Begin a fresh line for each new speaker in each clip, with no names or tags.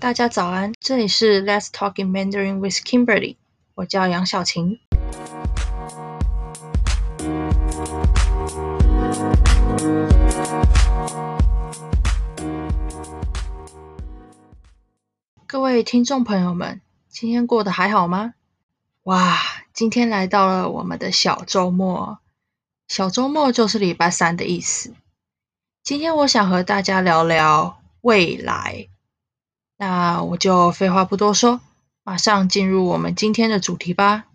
大家早安，这里是 Let's Talk in Mandarin with Kimberly，我叫杨小晴。各位听众朋友们，今天过得还好吗？哇，今天来到了我们的小周末，小周末就是礼拜三的意思。今天我想和大家聊聊未来。那我就废话不多说，马上进入我们今天的主题吧。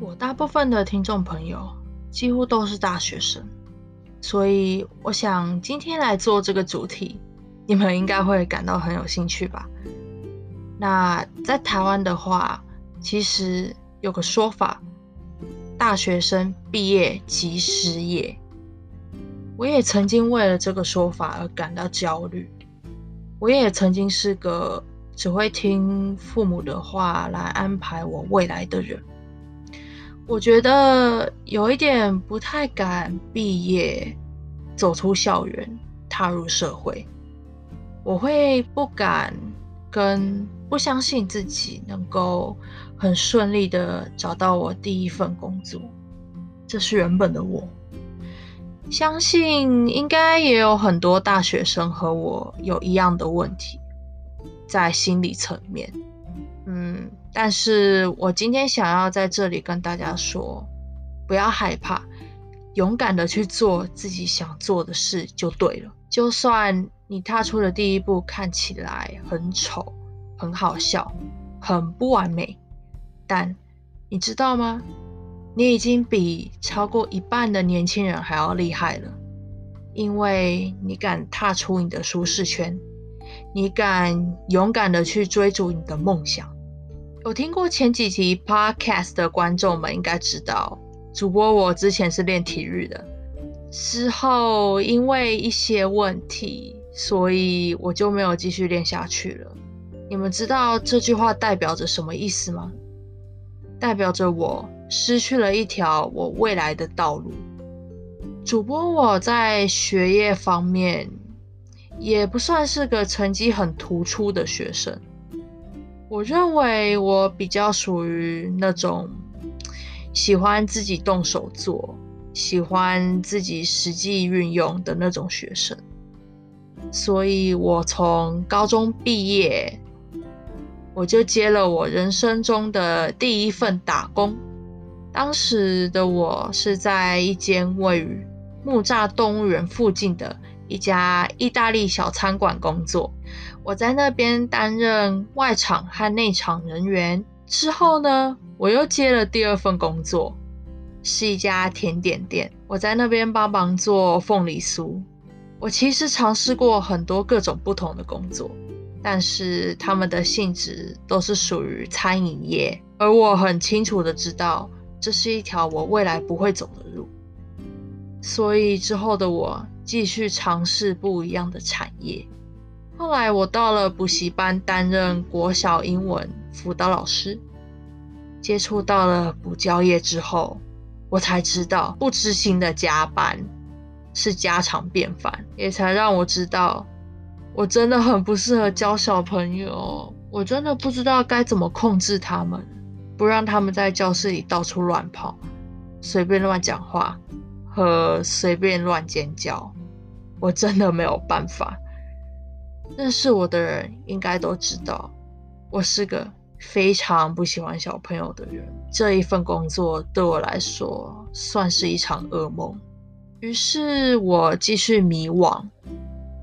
我大部分的听众朋友几乎都是大学生，所以我想今天来做这个主题，你们应该会感到很有兴趣吧？那在台湾的话，其实有个说法。大学生毕业即失业，我也曾经为了这个说法而感到焦虑。我也曾经是个只会听父母的话来安排我未来的人。我觉得有一点不太敢毕业，走出校园，踏入社会。我会不敢跟不相信自己能够。很顺利的找到我第一份工作，这是原本的我。相信应该也有很多大学生和我有一样的问题，在心理层面。嗯，但是我今天想要在这里跟大家说，不要害怕，勇敢的去做自己想做的事就对了。就算你踏出的第一步看起来很丑、很好笑、很不完美。但你知道吗？你已经比超过一半的年轻人还要厉害了，因为你敢踏出你的舒适圈，你敢勇敢的去追逐你的梦想。有听过前几集 podcast 的观众们应该知道，主播我之前是练体育的，之后因为一些问题，所以我就没有继续练下去了。你们知道这句话代表着什么意思吗？代表着我失去了一条我未来的道路。主播我在学业方面也不算是个成绩很突出的学生，我认为我比较属于那种喜欢自己动手做、喜欢自己实际运用的那种学生，所以我从高中毕业。我就接了我人生中的第一份打工。当时的我是在一间位于木栅动物园附近的一家意大利小餐馆工作。我在那边担任外场和内场人员。之后呢，我又接了第二份工作，是一家甜点店。我在那边帮忙做凤梨酥。我其实尝试过很多各种不同的工作。但是他们的性质都是属于餐饮业，而我很清楚的知道，这是一条我未来不会走的路。所以之后的我继续尝试不一样的产业。后来我到了补习班担任国小英文辅导老师，接触到了补教业之后，我才知道不知心的加班是家常便饭，也才让我知道。我真的很不适合教小朋友，我真的不知道该怎么控制他们，不让他们在教室里到处乱跑、随便乱讲话和随便乱尖叫。我真的没有办法。认识我的人应该都知道，我是个非常不喜欢小朋友的人。这一份工作对我来说算是一场噩梦。于是我继续迷惘。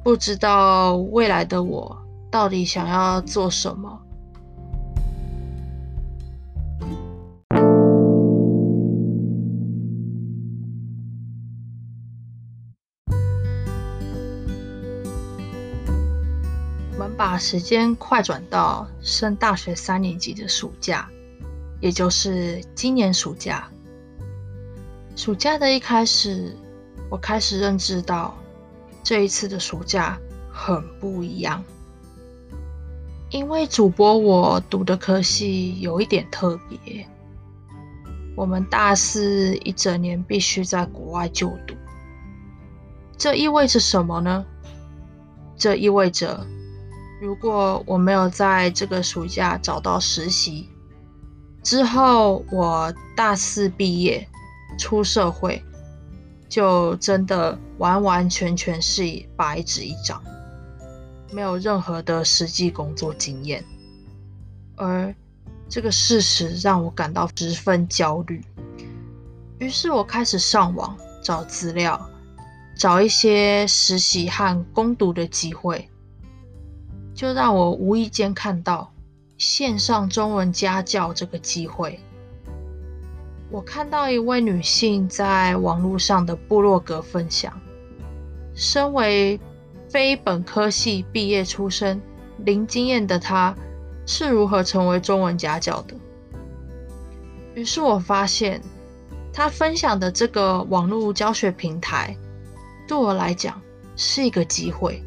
不知道未来的我到底想要做什么。我们把时间快转到升大学三年级的暑假，也就是今年暑假。暑假的一开始，我开始认知到。这一次的暑假很不一样，因为主播我读的科系有一点特别，我们大四一整年必须在国外就读。这意味着什么呢？这意味着，如果我没有在这个暑假找到实习，之后我大四毕业出社会，就真的完完全全是白纸一张，没有任何的实际工作经验。而这个事实让我感到十分焦虑，于是我开始上网找资料。找一些实习和攻读的机会，就让我无意间看到线上中文家教这个机会。我看到一位女性在网络上的部落格分享，身为非本科系毕业出身、零经验的她，是如何成为中文家教的。于是我发现，她分享的这个网络教学平台。对我来讲是一个机会，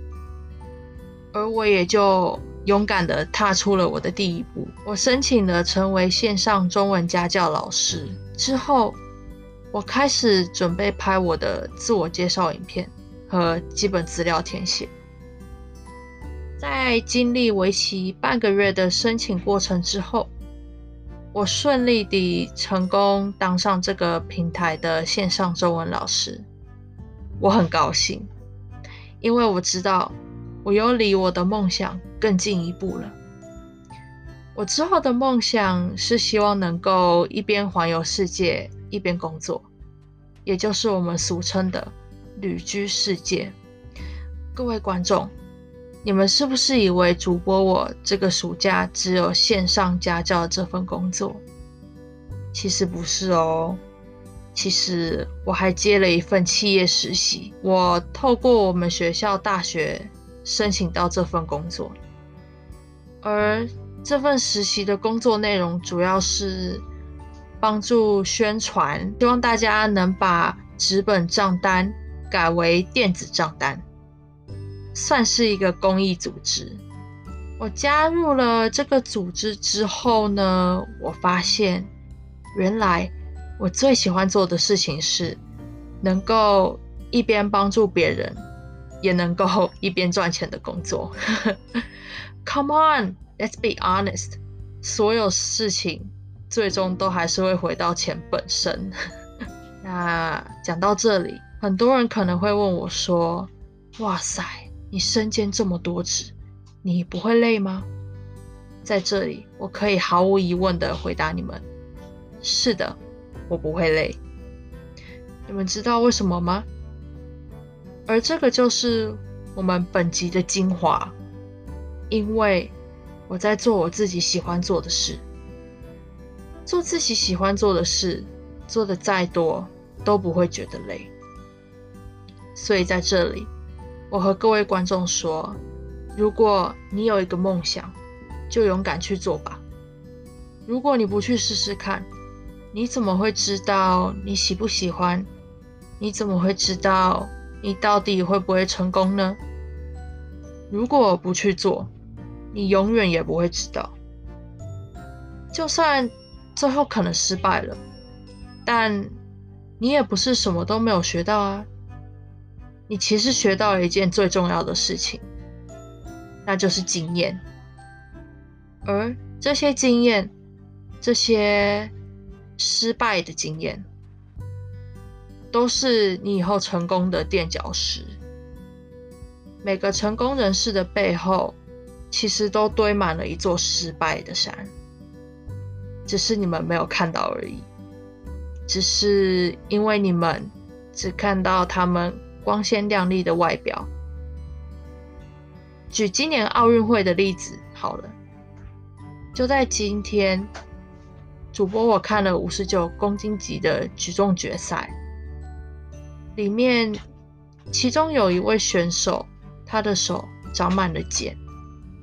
而我也就勇敢的踏出了我的第一步。我申请了成为线上中文家教老师之后，我开始准备拍我的自我介绍影片和基本资料填写。在经历为期半个月的申请过程之后，我顺利地成功当上这个平台的线上中文老师。我很高兴，因为我知道我又离我的梦想更进一步了。我之后的梦想是希望能够一边环游世界一边工作，也就是我们俗称的旅居世界。各位观众，你们是不是以为主播我这个暑假只有线上家教这份工作？其实不是哦。其实我还接了一份企业实习，我透过我们学校大学申请到这份工作，而这份实习的工作内容主要是帮助宣传，希望大家能把纸本账单改为电子账单，算是一个公益组织。我加入了这个组织之后呢，我发现原来。我最喜欢做的事情是，能够一边帮助别人，也能够一边赚钱的工作。Come on, let's be honest，所有事情最终都还是会回到钱本身。那讲到这里，很多人可能会问我说：“哇塞，你身兼这么多职，你不会累吗？”在这里，我可以毫无疑问的回答你们：是的。我不会累，你们知道为什么吗？而这个就是我们本集的精华，因为我在做我自己喜欢做的事，做自己喜欢做的事，做的再多都不会觉得累。所以在这里，我和各位观众说：如果你有一个梦想，就勇敢去做吧。如果你不去试试看，你怎么会知道你喜不喜欢？你怎么会知道你到底会不会成功呢？如果不去做，你永远也不会知道。就算最后可能失败了，但你也不是什么都没有学到啊！你其实学到了一件最重要的事情，那就是经验。而这些经验，这些。失败的经验，都是你以后成功的垫脚石。每个成功人士的背后，其实都堆满了一座失败的山，只是你们没有看到而已。只是因为你们只看到他们光鲜亮丽的外表。举今年奥运会的例子好了，就在今天。主播，我看了五十九公斤级的举重决赛，里面其中有一位选手，他的手长满了茧，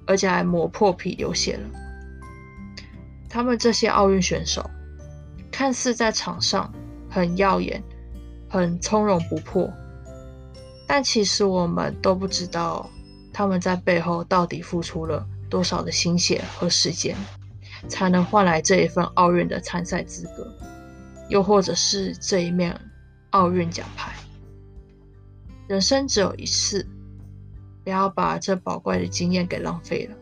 而且还磨破皮流血了。他们这些奥运选手，看似在场上很耀眼、很从容不迫，但其实我们都不知道他们在背后到底付出了多少的心血和时间。才能换来这一份奥运的参赛资格。又或者是这一面奥运奖牌。人生只有一次，不要把这宝贵的经验给浪费了。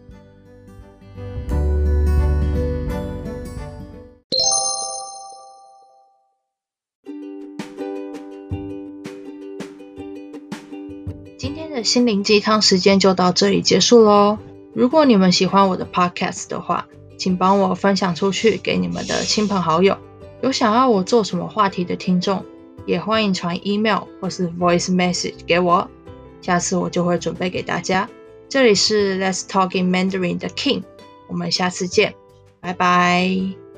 今天的心灵鸡汤时间就到这里结束喽。如果你们喜欢我的 podcast 的话，请帮我分享出去给你们的亲朋好友。有想要我做什么话题的听众，也欢迎传 email 或是 voice message 给我，下次我就会准备给大家。这里是 Let's Talk in Mandarin 的 King，我们下次见，拜拜。